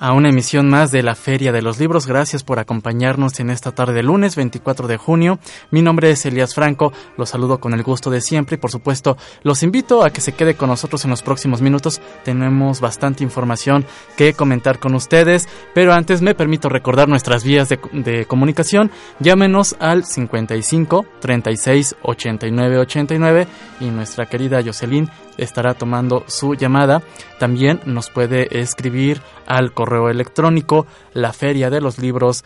a una emisión más de la Feria de los Libros. Gracias por acompañarnos en esta tarde de lunes 24 de junio. Mi nombre es Elías Franco, los saludo con el gusto de siempre y por supuesto los invito a que se quede con nosotros en los próximos minutos. Tenemos bastante información que comentar con ustedes, pero antes me permito recordar nuestras vías de, de comunicación. Llámenos al 55 36 89 89 y nuestra querida Jocelyn estará tomando su llamada. También nos puede escribir al correo electrónico la feria de los libros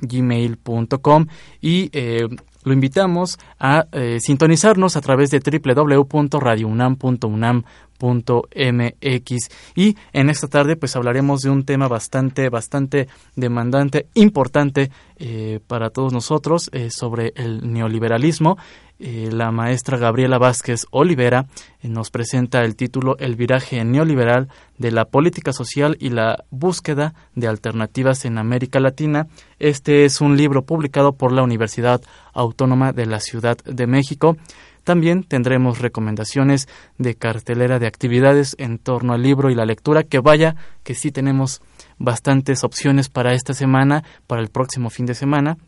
gmail.com y eh, lo invitamos a eh, sintonizarnos a través de www.radiounam.unam.mx y en esta tarde pues hablaremos de un tema bastante bastante demandante importante eh, para todos nosotros sobre el neoliberalismo eh, la maestra Gabriela Vázquez Olivera eh, nos presenta el título El viraje neoliberal de la política social y la búsqueda de alternativas en América Latina. Este es un libro publicado por la Universidad Autónoma de la Ciudad de México. También tendremos recomendaciones de cartelera de actividades en torno al libro y la lectura, que vaya que sí tenemos bastantes opciones para esta semana, para el próximo fin de semana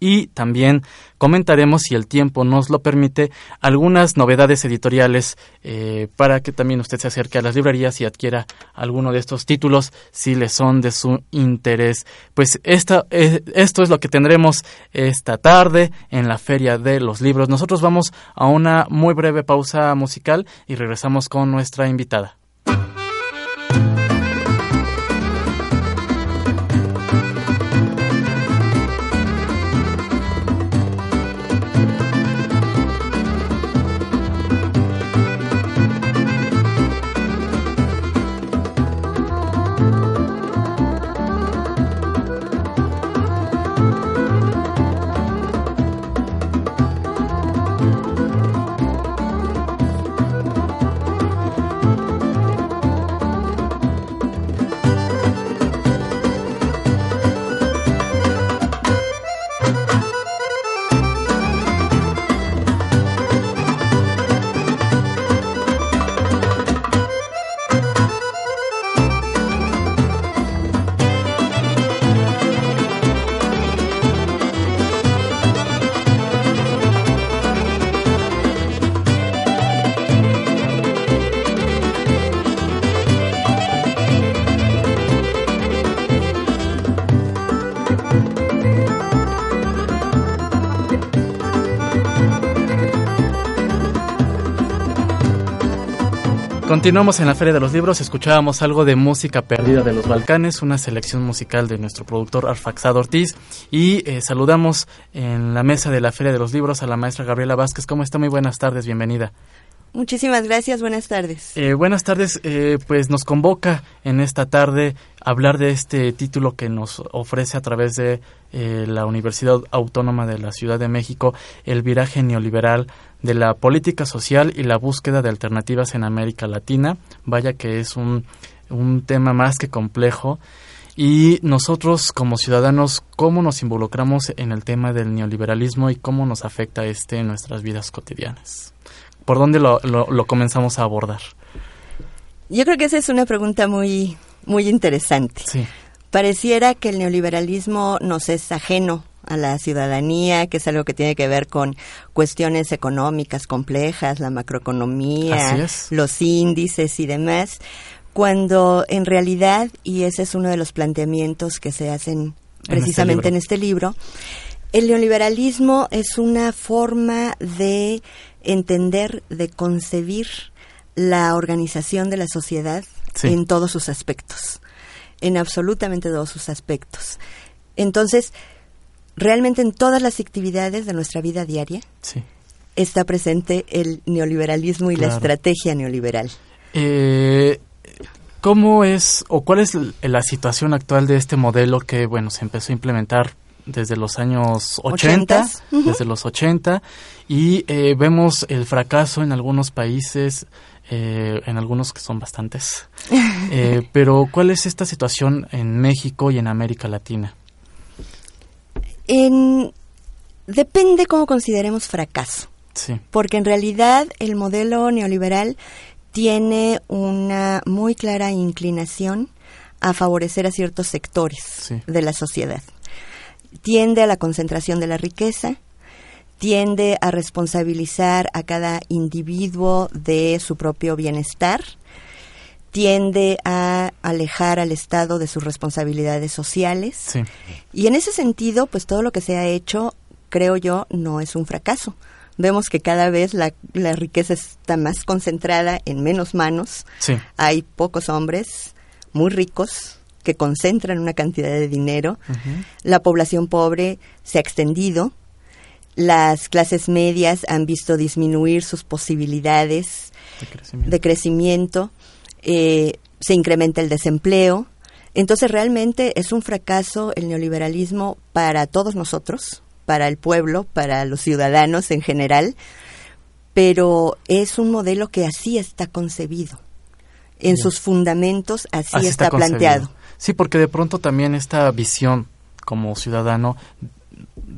y también comentaremos, si el tiempo nos lo permite, algunas novedades editoriales eh, para que también usted se acerque a las librerías y adquiera alguno de estos títulos si le son de su interés. Pues esta, eh, esto es lo que tendremos esta tarde en la Feria de los Libros. Nosotros vamos a una muy breve pausa musical y regresamos con nuestra invitada. Continuamos en la Feria de los Libros, escuchábamos algo de música perdida de los Balcanes, una selección musical de nuestro productor Arfaxado Ortiz y eh, saludamos en la mesa de la Feria de los Libros a la maestra Gabriela Vázquez. ¿Cómo está? Muy buenas tardes, bienvenida. Muchísimas gracias, buenas tardes. Eh, buenas tardes, eh, pues nos convoca en esta tarde hablar de este título que nos ofrece a través de eh, la Universidad Autónoma de la Ciudad de México, el viraje neoliberal de la política social y la búsqueda de alternativas en América Latina. Vaya que es un, un tema más que complejo. Y nosotros como ciudadanos, ¿cómo nos involucramos en el tema del neoliberalismo y cómo nos afecta este en nuestras vidas cotidianas? ¿Por dónde lo, lo, comenzamos a abordar? Yo creo que esa es una pregunta muy, muy interesante. Sí. Pareciera que el neoliberalismo nos es ajeno a la ciudadanía, que es algo que tiene que ver con cuestiones económicas complejas, la macroeconomía, los índices y demás, cuando en realidad, y ese es uno de los planteamientos que se hacen precisamente en este libro, en este libro el neoliberalismo es una forma de entender, de concebir la organización de la sociedad en todos sus aspectos, en absolutamente todos sus aspectos. Entonces, realmente en todas las actividades de nuestra vida diaria está presente el neoliberalismo y la estrategia neoliberal. Eh, ¿Cómo es o cuál es la situación actual de este modelo que, bueno, se empezó a implementar desde los años 80, desde los 80, y eh, vemos el fracaso en algunos países, eh, en algunos que son bastantes. Eh, pero, ¿cuál es esta situación en México y en América Latina? En, depende cómo consideremos fracaso. Sí. Porque en realidad el modelo neoliberal tiene una muy clara inclinación a favorecer a ciertos sectores de la sociedad. Tiende a la concentración de la riqueza, tiende a responsabilizar a cada individuo de su propio bienestar, tiende a alejar al Estado de sus responsabilidades sociales. Y en ese sentido, pues todo lo que se ha hecho, creo yo, no es un fracaso. Vemos que cada vez la, la riqueza está más concentrada en menos manos. Hay pocos hombres, muy ricos que concentran una cantidad de dinero. La población pobre se ha extendido. Las clases medias han visto disminuir sus posibilidades de crecimiento. Eh, se incrementa el desempleo. Entonces realmente es un fracaso el neoliberalismo para todos nosotros, para el pueblo, para los ciudadanos en general, pero es un modelo que así está concebido en sus fundamentos así, está, planteado. Sí, porque de pronto también esta visión como ciudadano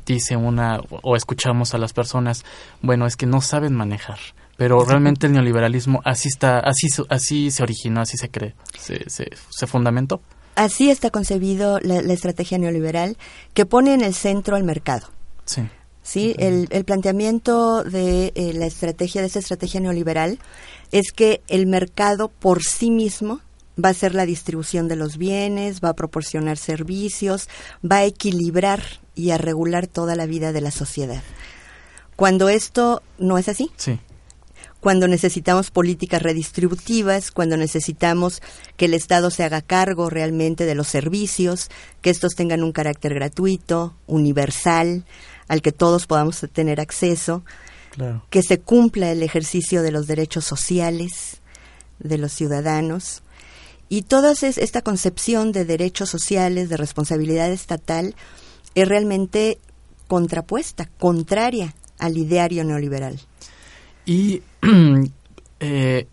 dice una o escuchamos a las personas, bueno, es que no saben manejar, pero realmente el neoliberalismo así está, así así se originó, así se cree, se, se, fundamentó. Así está concebido la, estrategia neoliberal que pone en el centro al mercado. Sí. Sí, el, el planteamiento de eh, la estrategia, de esa estrategia neoliberal, es que el mercado por sí mismo va a ser la distribución de los bienes, va a proporcionar servicios, va a equilibrar y a regular toda la vida de la sociedad. Cuando esto no es así, sí. cuando necesitamos políticas redistributivas, cuando necesitamos que el Estado se haga cargo realmente de los servicios, que estos tengan un carácter gratuito, universal, al que todos podamos tener acceso, que se cumpla el ejercicio de los derechos sociales de los ciudadanos. Y toda esta concepción de derechos sociales, de responsabilidad estatal, es realmente contrapuesta, contraria al ideario neoliberal. Y eh,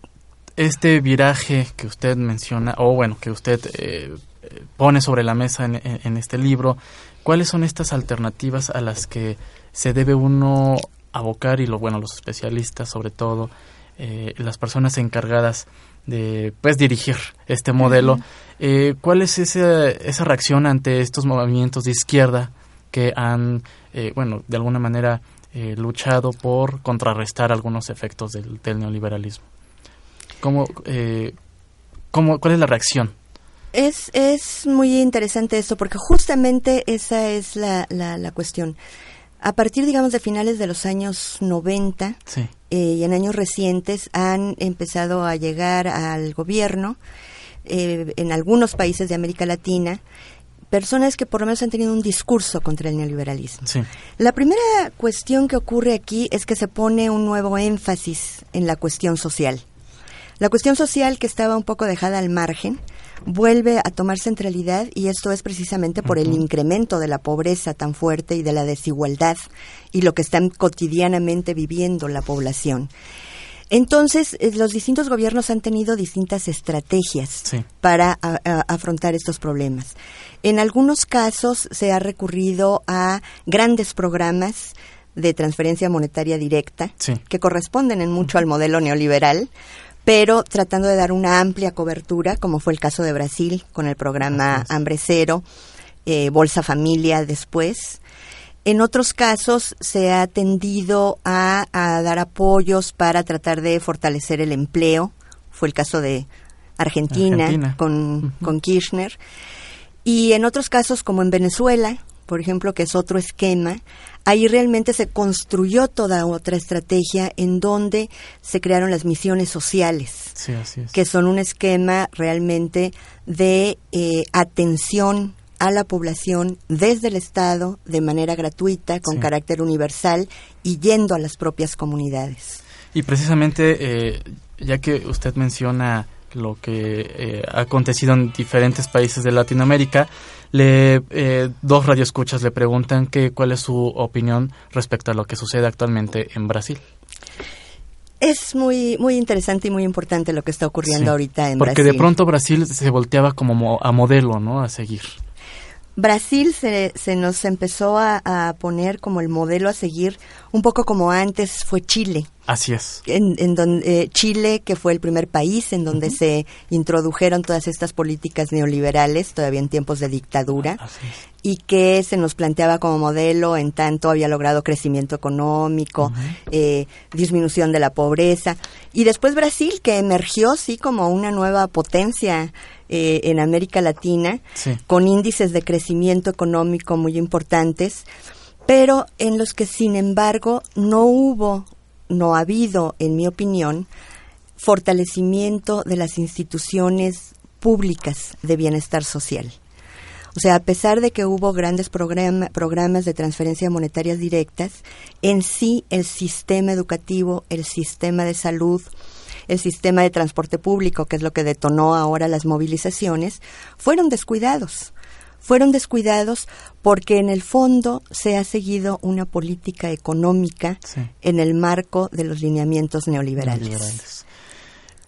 este viraje que usted menciona, o bueno, que usted eh, pone sobre la mesa en, este libro, ¿cuáles son estas alternativas a las que se debe uno abocar y lo bueno los especialistas sobre todo eh, las personas encargadas de pues dirigir este modelo. Eh, cuál es esa, esa reacción ante estos movimientos de izquierda que han eh, bueno de alguna manera luchado por contrarrestar algunos efectos del, neoliberalismo ¿Cómo, cómo cuál es la reacción es, es muy interesante esto porque justamente esa es la, la, la cuestión. A partir, digamos, de finales de los años 90 eh, y en años recientes han empezado a llegar al gobierno eh, en algunos países de América Latina personas que por lo menos han tenido un discurso contra el neoliberalismo. La primera cuestión que ocurre aquí es que se pone un nuevo énfasis en la cuestión social. La cuestión social que estaba un poco dejada al margen, vuelve a tomar centralidad y esto es precisamente por el incremento de la pobreza tan fuerte y de la desigualdad y lo que están cotidianamente viviendo la población. Entonces, eh, los distintos gobiernos han tenido distintas estrategias para afrontar estos problemas. En algunos casos se ha recurrido a grandes programas de transferencia monetaria directa, que corresponden en mucho al modelo neoliberal, pero tratando de dar una amplia cobertura, como fue el caso de Brasil con el programa Hambre Cero, eh, Bolsa Familia después. En otros casos se ha tendido a, dar apoyos para tratar de fortalecer el empleo. Fue el caso de Argentina, Con, con Kirchner. Y en otros casos, como en Venezuela, por ejemplo, que es otro esquema, ahí realmente se construyó toda otra estrategia en donde se crearon las misiones sociales, que son un esquema realmente de eh, atención a la población desde el Estado de manera gratuita, con carácter universal y yendo a las propias comunidades. Y precisamente, eh, ya que usted menciona lo que eh, ha acontecido en diferentes países de Latinoamérica, le, eh, dos radioescuchas le preguntan que, cuál es su opinión respecto a lo que sucede actualmente en Brasil. Es muy muy interesante y muy importante lo que está ocurriendo ahorita en Brasil. Porque de pronto Brasil se volteaba como a modelo, ¿no? A seguir. Brasil se, se nos empezó a, poner como el modelo a seguir, un poco como antes fue Chile. Así es. En, en donde, eh, Chile, que fue el primer país en donde se introdujeron todas estas políticas neoliberales, todavía en tiempos de dictadura, y que se nos planteaba como modelo, en tanto había logrado crecimiento económico, eh, disminución de la pobreza. Y después Brasil, que emergió, sí, como una nueva potencia eh, en América Latina, con índices de crecimiento económico muy importantes, pero en los que, sin embargo, no hubo, no ha habido, en mi opinión, fortalecimiento de las instituciones públicas de bienestar social. O sea, a pesar de que hubo grandes programas de transferencia monetarias directas, en sí el sistema educativo, el sistema de salud, el sistema de transporte público, que es lo que detonó ahora las movilizaciones, fueron descuidados. Fueron descuidados porque en el fondo se ha seguido una política económica en el marco de los lineamientos neoliberales.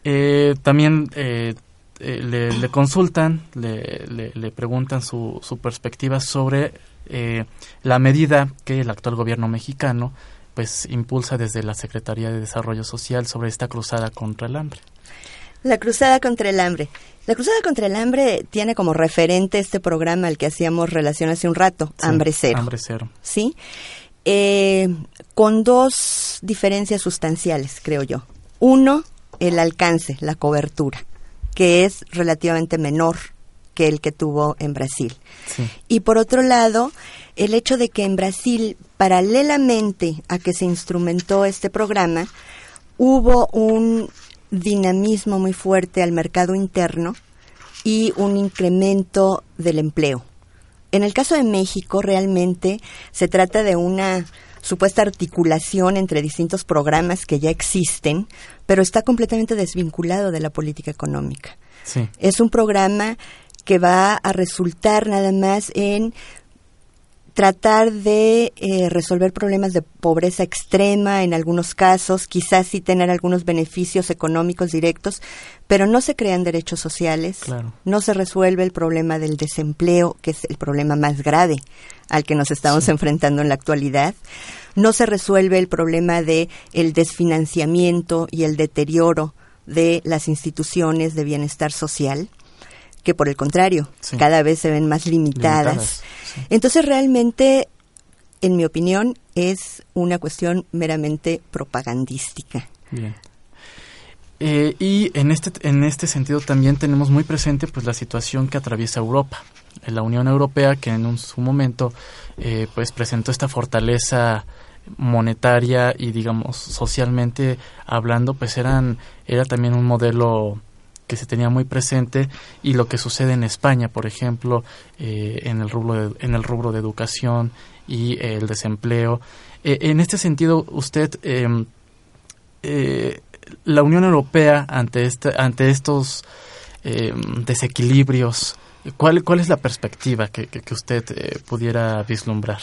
Eh, también eh, eh, le, consultan, le, le, preguntan su, su perspectiva sobre la medida que el actual gobierno mexicano pues impulsa desde la Secretaría de Desarrollo Social sobre esta cruzada contra el hambre. La cruzada contra el hambre. La cruzada contra el hambre tiene como referente este programa al que hacíamos relación hace un rato, Hambre Cero. Hambre Cero. Sí. Eh, con dos diferencias sustanciales, creo yo. Uno, el alcance, la cobertura, que es relativamente menor que el que tuvo en Brasil. Y por otro lado, el hecho de que en Brasil, paralelamente a que se instrumentó este programa, hubo un dinamismo muy fuerte al mercado interno y un incremento del empleo. En el caso de México, realmente se trata de una supuesta articulación entre distintos programas que ya existen, pero está completamente desvinculado de la política económica. Es un programa que va a resultar nada más en tratar de eh, resolver problemas de pobreza extrema en algunos casos, quizás sí tener algunos beneficios económicos directos, pero no se crean derechos sociales, no se resuelve el problema del desempleo, que es el problema más grave al que nos estamos enfrentando en la actualidad, no se resuelve el problema de el desfinanciamiento y el deterioro de las instituciones de bienestar social que por el contrario, cada vez se ven más limitadas. Entonces realmente, en mi opinión, es una cuestión meramente propagandística. Bien. Eh, y en este, en este sentido también tenemos muy presente pues la situación que atraviesa Europa. La Unión Europea que en su momento eh, pues presentó esta fortaleza monetaria y digamos socialmente hablando pues eran era también un modelo que se tenía muy presente y lo que sucede en España, por ejemplo, eh, en, el rubro de, en el rubro de educación y el desempleo. Eh, en este sentido, usted, em, eh, la Unión Europea, ante, este, ante estos em, desequilibrios, ¿cuál, ¿cuál es la perspectiva que, que usted pudiera vislumbrar?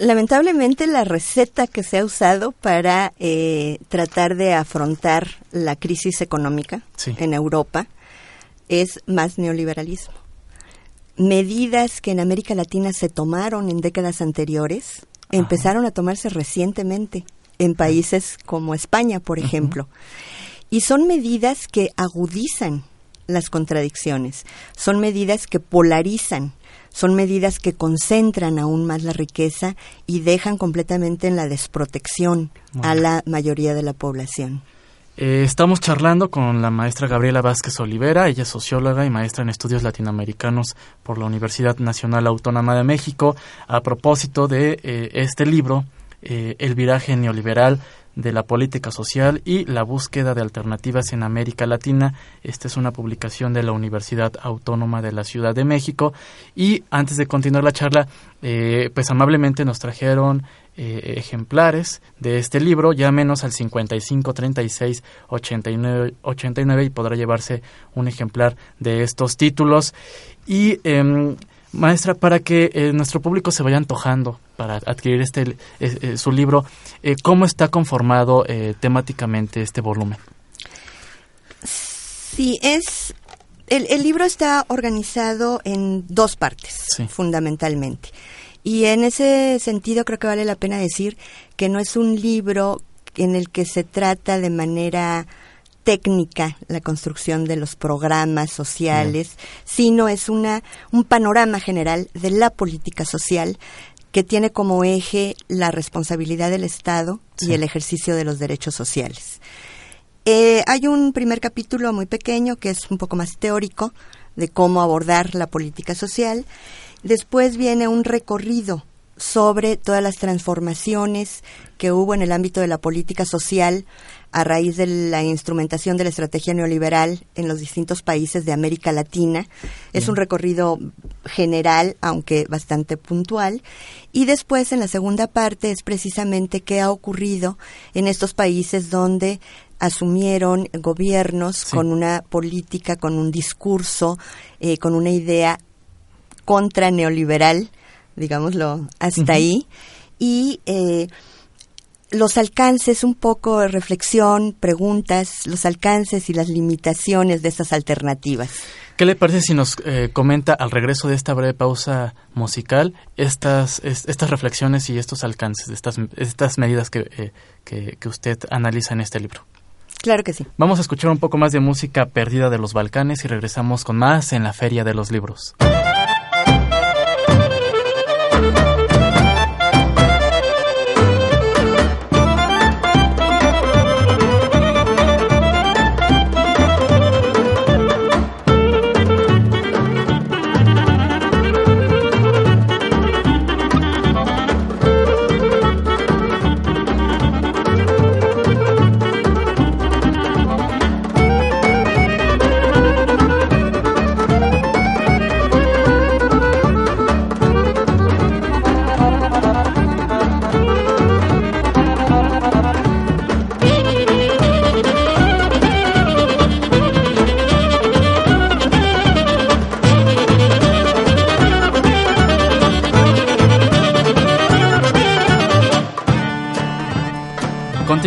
Lamentablemente la receta que se ha usado para eh, tratar de afrontar la crisis económica en Europa es más neoliberalismo. Medidas que en América Latina se tomaron en décadas anteriores empezaron a tomarse recientemente en países como España, por ejemplo. Y son medidas que agudizan las contradicciones, son medidas que polarizan son medidas que concentran aún más la riqueza y dejan completamente en la desprotección a la mayoría de la población. Eh, estamos charlando con la maestra Gabriela Vázquez Olivera, ella es socióloga y maestra en estudios latinoamericanos por la Universidad Nacional Autónoma de México, a propósito de eh, este libro El viraje neoliberal de la política social y la búsqueda de alternativas en América Latina. Esta es una publicación de la Universidad Autónoma de la Ciudad de México. Y antes de continuar la charla, eh, pues amablemente nos trajeron eh, ejemplares de este libro, ya menos al 55 36 89, 89 y podrá llevarse un ejemplar de estos títulos. Y em, maestra, para que eh, nuestro público se vaya antojando para adquirir este eh, su libro, eh, ¿cómo está conformado temáticamente este volumen? Sí, es el, el, libro está organizado en dos partes, fundamentalmente. Y en ese sentido creo que vale la pena decir que no es un libro en el que se trata de manera técnica la construcción de los programas sociales, sino es una un panorama general de la política social que tiene como eje la responsabilidad del Estado y el ejercicio de los derechos sociales. Eh, hay un primer capítulo muy pequeño que es un poco más teórico de cómo abordar la política social. Después viene un recorrido sobre todas las transformaciones que hubo en el ámbito de la política social a raíz de la instrumentación de la estrategia neoliberal en los distintos países de América Latina. Es un recorrido general, aunque bastante puntual. Y después, en la segunda parte, es precisamente qué ha ocurrido en estos países donde asumieron gobiernos con una política, con un discurso, eh, con una idea contra neoliberal, digámoslo hasta ahí. Y eh, los alcances, un poco de reflexión, preguntas, los alcances y las limitaciones de estas alternativas. ¿Qué le parece si nos eh, comenta al regreso de esta breve pausa musical estas, estas reflexiones y estos alcances, estas, estas medidas eh, que, que usted analiza en este libro? Claro que sí. Vamos a escuchar un poco más de música perdida de los Balcanes y regresamos con más en la Feria de los Libros.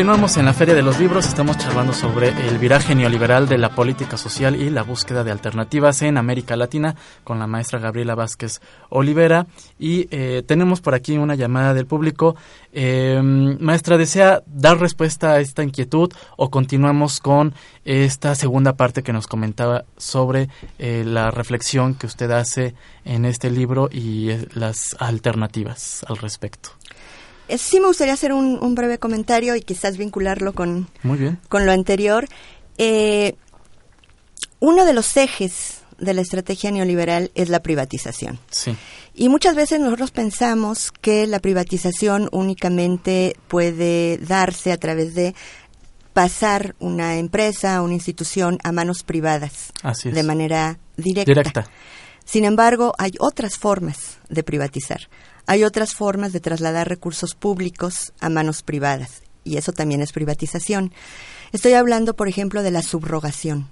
Continuamos en la Feria de los Libros, estamos charlando sobre el viraje neoliberal de la política social y la búsqueda de alternativas en América Latina con la maestra Gabriela Vázquez Olivera y eh, tenemos por aquí una llamada del público. Eh, maestra, ¿desea dar respuesta a esta inquietud o continuamos con esta segunda parte que nos comentaba sobre eh, la reflexión que usted hace en este libro y las alternativas al respecto? Eh, sí me gustaría hacer un, breve comentario y quizás vincularlo con, con lo anterior. Eh, uno de los ejes de la estrategia neoliberal es la privatización. Y muchas veces nosotros pensamos que la privatización únicamente puede darse a través de pasar una empresa, una institución a manos privadas de manera directa. Sin embargo, hay otras formas de privatizar. Hay otras formas de trasladar recursos públicos a manos privadas y eso también es privatización. Estoy hablando, por ejemplo, de la subrogación.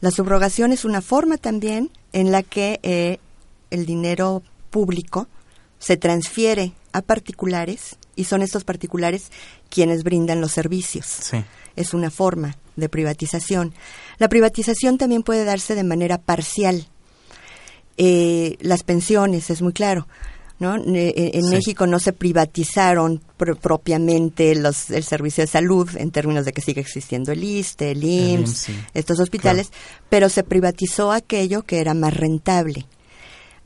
La subrogación es una forma también en la que eh, el dinero público se transfiere a particulares y son estos particulares quienes brindan los servicios. Es una forma de privatización. La privatización también puede darse de manera parcial. Eh, las pensiones, es muy claro. ¿No? En México no se privatizaron propiamente los, el servicio de salud en términos de que sigue existiendo el ISTE, el IMSS, estos hospitales, pero se privatizó aquello que era más rentable.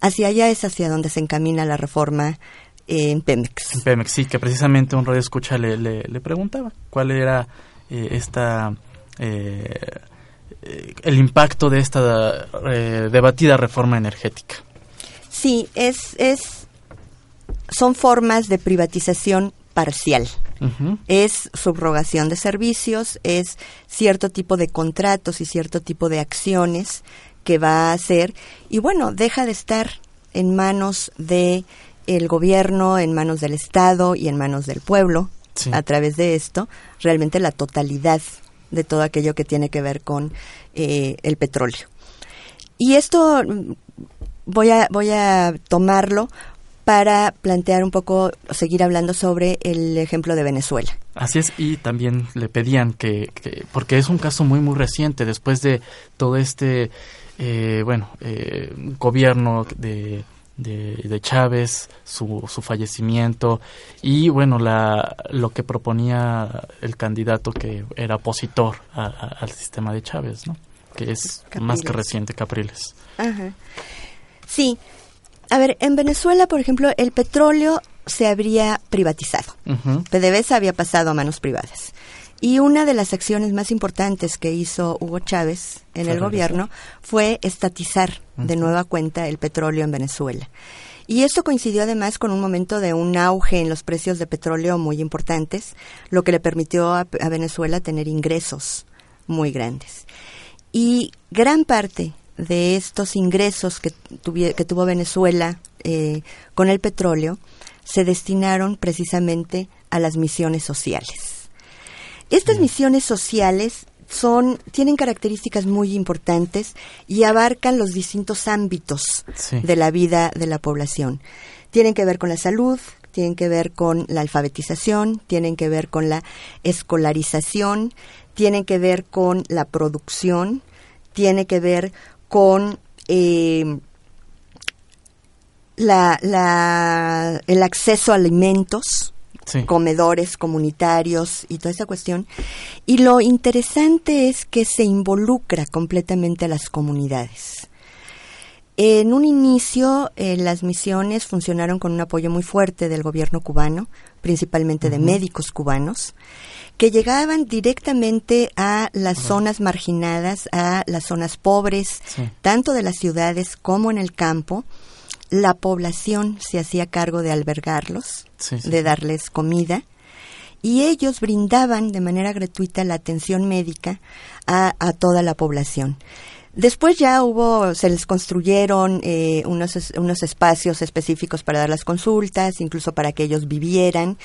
Hacia allá es hacia donde se encamina la reforma en Pemex. En Pemex, sí, que precisamente un radio escucha le, le, preguntaba cuál era eh, esta... Eh, eh, el impacto de esta debatida reforma energética. Sí, es, es son formas de privatización parcial. Es subrogación de servicios, es cierto tipo de contratos y cierto tipo de acciones que va a hacer y bueno, deja de estar en manos de el gobierno, en manos del Estado y en manos del pueblo a través de esto, realmente la totalidad de todo aquello que tiene que ver con eh, el petróleo. Y esto mm, voy a, voy a tomarlo para plantear un poco, seguir hablando sobre el ejemplo de Venezuela. Así es, y también le pedían que, porque es un caso muy, muy reciente, después de todo este, eh, bueno, eh, gobierno de, de, Chávez, su, su fallecimiento y, bueno, la, lo que proponía el candidato que era opositor al sistema de Chávez, ¿no? Que es más que reciente, Capriles. Ajá. Sí, a ver, en Venezuela, por ejemplo, el petróleo se habría privatizado. PDVSA había pasado a manos privadas. Y una de las acciones más importantes que hizo Hugo Chávez en el gobierno fue estatizar de nueva cuenta el petróleo en Venezuela. Y esto coincidió además con un momento de un auge en los precios de petróleo muy importantes, lo que le permitió a, Venezuela tener ingresos muy grandes. Y gran parte de estos ingresos que, que tuvo Venezuela eh, con el petróleo se destinaron precisamente a las misiones sociales. Estas misiones sociales son, tienen características muy importantes y abarcan los distintos ámbitos de la vida de la población. Tienen que ver con la salud, tienen que ver con la alfabetización, tienen que ver con la escolarización, tienen que ver con la producción, tiene que ver con eh, la, el acceso a alimentos, comedores comunitarios y toda esa cuestión. Y lo interesante es que se involucra completamente a las comunidades. En un inicio, eh, las misiones funcionaron con un apoyo muy fuerte del gobierno cubano, principalmente de médicos cubanos, que llegaban directamente a las zonas marginadas, a las zonas pobres, tanto de las ciudades como en el campo. La población se hacía cargo de albergarlos, de darles comida, y ellos brindaban de manera gratuita la atención médica a, toda la población. Después ya hubo, se les construyeron eh, unos, unos espacios específicos para dar las consultas, incluso para que ellos vivieran,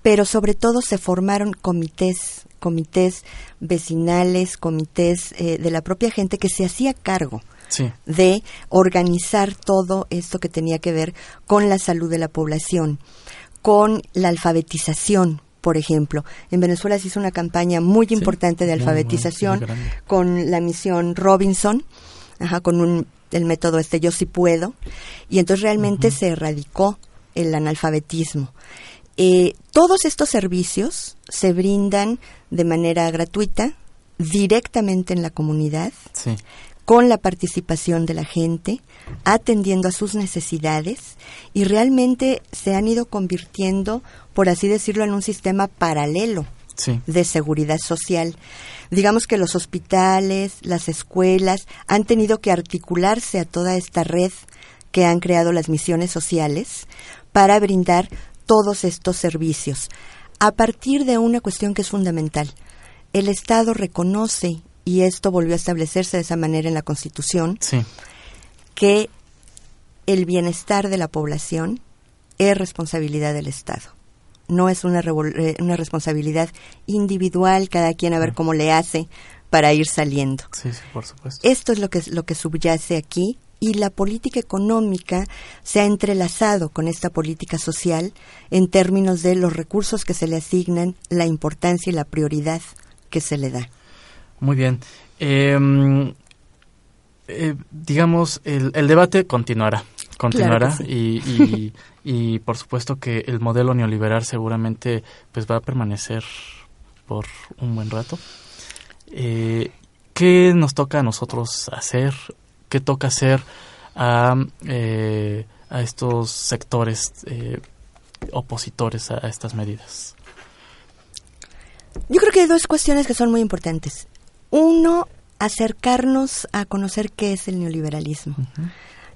pero sobre todo se formaron comités, comités vecinales, comités eh, de la propia gente que se hacía cargo de organizar todo esto que tenía que ver con la salud de la población, con la alfabetización, por ejemplo. En Venezuela se hizo una campaña muy importante de alfabetización con la misión Robinson, con el método este Yo sí puedo, y entonces realmente se erradicó el analfabetismo. Eh, todos estos servicios se brindan de manera gratuita, directamente en la comunidad, con la participación de la gente, atendiendo a sus necesidades y realmente se han ido convirtiendo, por así decirlo, en un sistema paralelo de seguridad social. Digamos que los hospitales, las escuelas han tenido que articularse a toda esta red que han creado las misiones sociales para brindar todos estos servicios a partir de una cuestión que es fundamental. El Estado reconoce, y esto volvió a establecerse de esa manera en la Constitución, que el bienestar de la población es responsabilidad del Estado. No es una, eh, una responsabilidad individual, cada quien a ver cómo le hace para ir saliendo. Esto es lo que, lo que subyace aquí y la política económica se ha entrelazado con esta política social en términos de los recursos que se le asignan, la importancia y la prioridad que se le da. Muy bien. Em, eh, digamos, el, debate continuará. Continuará y, y, por supuesto que el modelo neoliberal seguramente pues va a permanecer por un buen rato. Eh, ¿Qué nos toca a nosotros hacer qué toca hacer a, eh, a estos sectores eh, opositores a, estas medidas? Yo creo que hay dos cuestiones que son muy importantes. Uno, acercarnos a conocer qué es el neoliberalismo.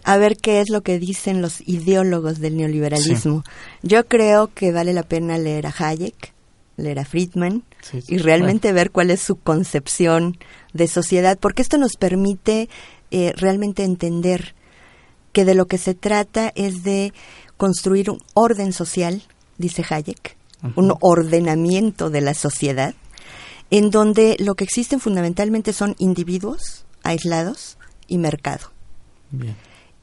a ver qué es lo que dicen los ideólogos del neoliberalismo. Yo creo que vale la pena leer a Hayek, leer a Friedman y realmente ver cuál es su concepción de sociedad, porque esto nos permite eh, realmente entender que de lo que se trata es de construir un orden social, dice Hayek, un ordenamiento de la sociedad, en donde lo que existen fundamentalmente son individuos aislados y mercado.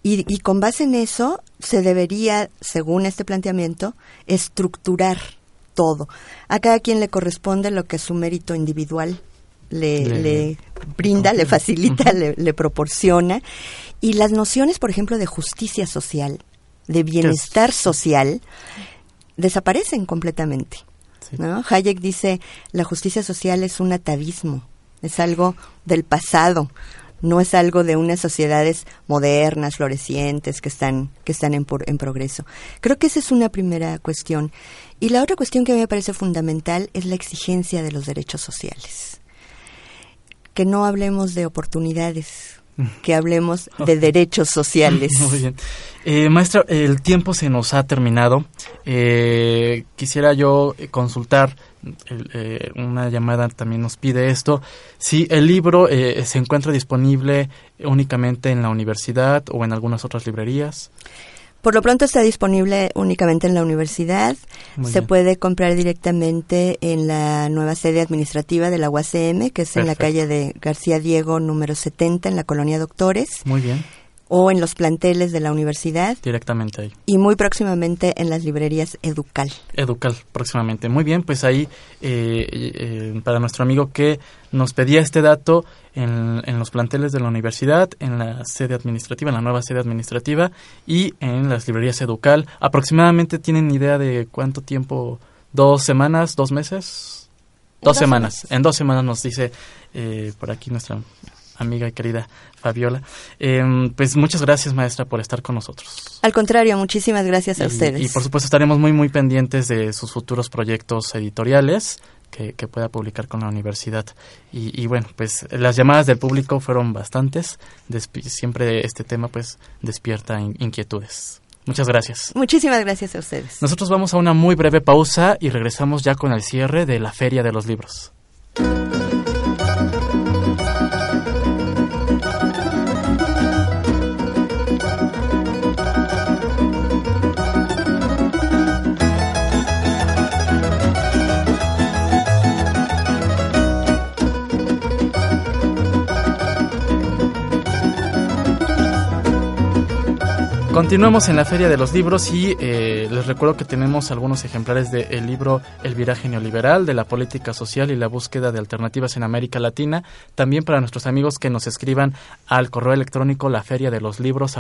Y, y, con base en eso se debería, según este planteamiento, estructurar todo. A cada quien le corresponde lo que su mérito individual le, brinda, le facilita, le, proporciona. Y las nociones, por ejemplo, de justicia social, de bienestar social, desaparecen completamente. Hayek dice, la justicia social es un atavismo, es algo del pasado, no es algo de unas sociedades modernas, florecientes, que están, que están en, en progreso. Creo que esa es una primera cuestión. Y la otra cuestión que a me parece fundamental es la exigencia de los derechos sociales. Que no hablemos de oportunidades, que hablemos de derechos sociales. Muy bien. Eh, maestra, el tiempo se nos ha terminado. Eh, quisiera yo consultar, eh, una llamada también nos pide esto, si el libro se encuentra disponible únicamente en la universidad o en algunas otras librerías. Por lo pronto está disponible únicamente en la universidad. Se puede comprar directamente en la nueva sede administrativa de la UACM, que es en la calle de García Diego, número 70, en la colonia Doctores. Muy bien o en los planteles de la universidad. Directamente ahí. Y muy próximamente en las librerías Educal. Educal, próximamente. Muy bien, pues ahí eh, eh, para nuestro amigo que nos pedía este dato en, en, los planteles de la universidad, en la sede administrativa, en la nueva sede administrativa y en las librerías Educal. Aproximadamente tienen idea de cuánto tiempo, dos semanas, dos meses. Dos, semanas. En dos semanas nos dice eh, por aquí nuestra amiga y querida Fabiola. Em, pues muchas gracias, maestra, por estar con nosotros. Al contrario, muchísimas gracias a ustedes. Y por supuesto estaremos muy, muy pendientes de sus futuros proyectos editoriales que, pueda publicar con la universidad. Y, bueno, pues las llamadas del público fueron bastantes. siempre este tema pues despierta inquietudes. Muchas gracias. Muchísimas gracias a ustedes. Nosotros vamos a una muy breve pausa y regresamos ya con el cierre de la Feria de los Libros. Continuamos en la Feria de los Libros y eh, les recuerdo que tenemos algunos ejemplares del libro El viraje neoliberal, de la política social y la búsqueda de alternativas en América Latina. También para nuestros amigos que nos escriban al correo electrónico la feria de los libros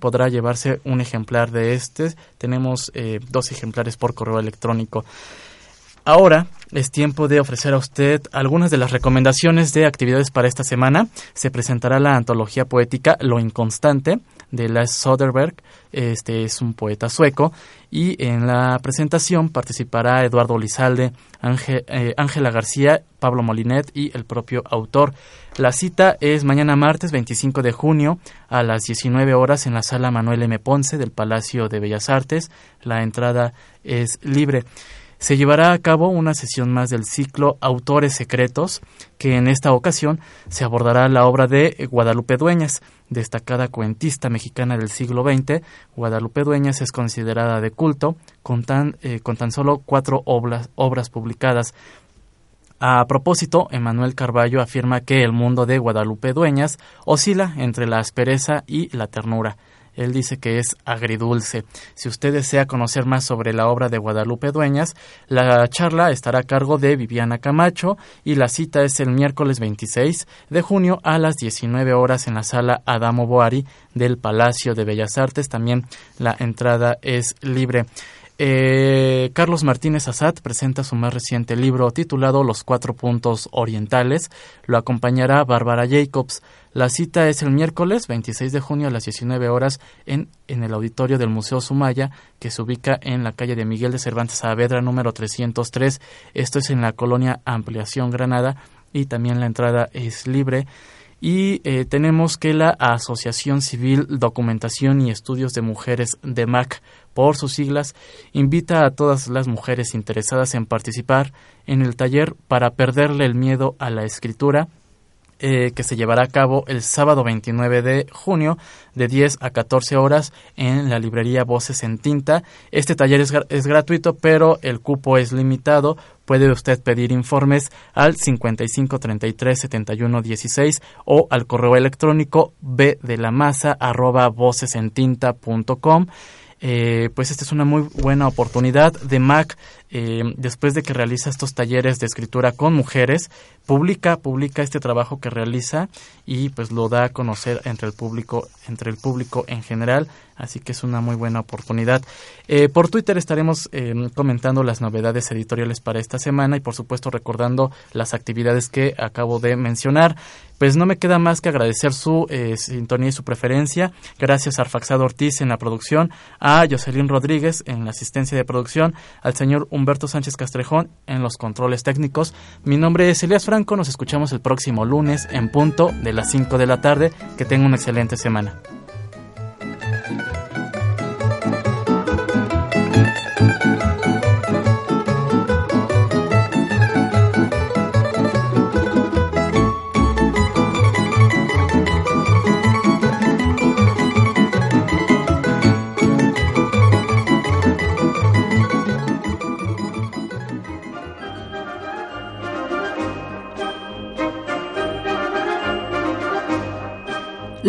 podrá llevarse un ejemplar de este. Tenemos eh, dos ejemplares por correo electrónico. Ahora es tiempo de ofrecer a usted algunas de las recomendaciones de actividades para esta semana. Se presentará la antología poética Lo Inconstante de Lars Soderberg. Este es un poeta sueco. Y en la presentación participará Eduardo Lizalde, eh, Ángela García, Pablo Molinet y el propio autor. La cita es mañana martes 25 de junio a las 19 horas en la sala Manuel M. Ponce del Palacio de Bellas Artes. La entrada es libre se llevará a cabo una sesión más del ciclo Autores Secretos, que en esta ocasión se abordará la obra de Guadalupe Dueñas, destacada cuentista mexicana del siglo XX. Guadalupe Dueñas es considerada de culto, con tan, eh, con tan solo cuatro obras, obras publicadas. A propósito, Emanuel Carballo afirma que el mundo de Guadalupe Dueñas oscila entre la aspereza y la ternura. Él dice que es agridulce. Si usted desea conocer más sobre la obra de Guadalupe Dueñas, la charla estará a cargo de Viviana Camacho y la cita es el miércoles 26 de junio a las 19 horas en la sala Adamo Boari del Palacio de Bellas Artes. También la entrada es libre. Eh, Carlos Martínez Azad presenta su más reciente libro titulado Los Cuatro Puntos Orientales. Lo acompañará Bárbara Jacobs. La cita es el miércoles 26 de junio a las 19 horas en, en el auditorio del Museo Sumaya, que se ubica en la calle de Miguel de Cervantes Saavedra, número 303. Esto es en la colonia Ampliación Granada y también la entrada es libre. Y eh, tenemos que la Asociación Civil Documentación y Estudios de Mujeres de MAC, por sus siglas, invita a todas las mujeres interesadas en participar en el taller para perderle el miedo a la escritura eh, que se llevará a cabo el sábado 29 de junio de 10 a 14 horas en la librería Voces en Tinta. Este taller es, es gratuito, pero el cupo es limitado. Puede usted pedir informes al 55 33 71 16 o al correo electrónico b de la masa. Eh, pues esta es una muy buena oportunidad de Mac eh, después de que realiza estos talleres de escritura con mujeres, publica, publica este trabajo que realiza y pues lo da a conocer entre el público, entre el público en general, así que es una muy buena oportunidad. Eh, por Twitter estaremos eh, comentando las novedades editoriales para esta semana y por supuesto recordando las actividades que acabo de mencionar. Pues no me queda más que agradecer su sintonía y su preferencia. Gracias a Arfaxado Ortiz en la producción, a Jocelyn Rodríguez en la asistencia de producción, al señor Humberto Sánchez Castrejón en los controles técnicos. Mi nombre es Elías Franco, nos escuchamos el próximo lunes en punto de las 5 de la tarde. Que tenga una excelente semana.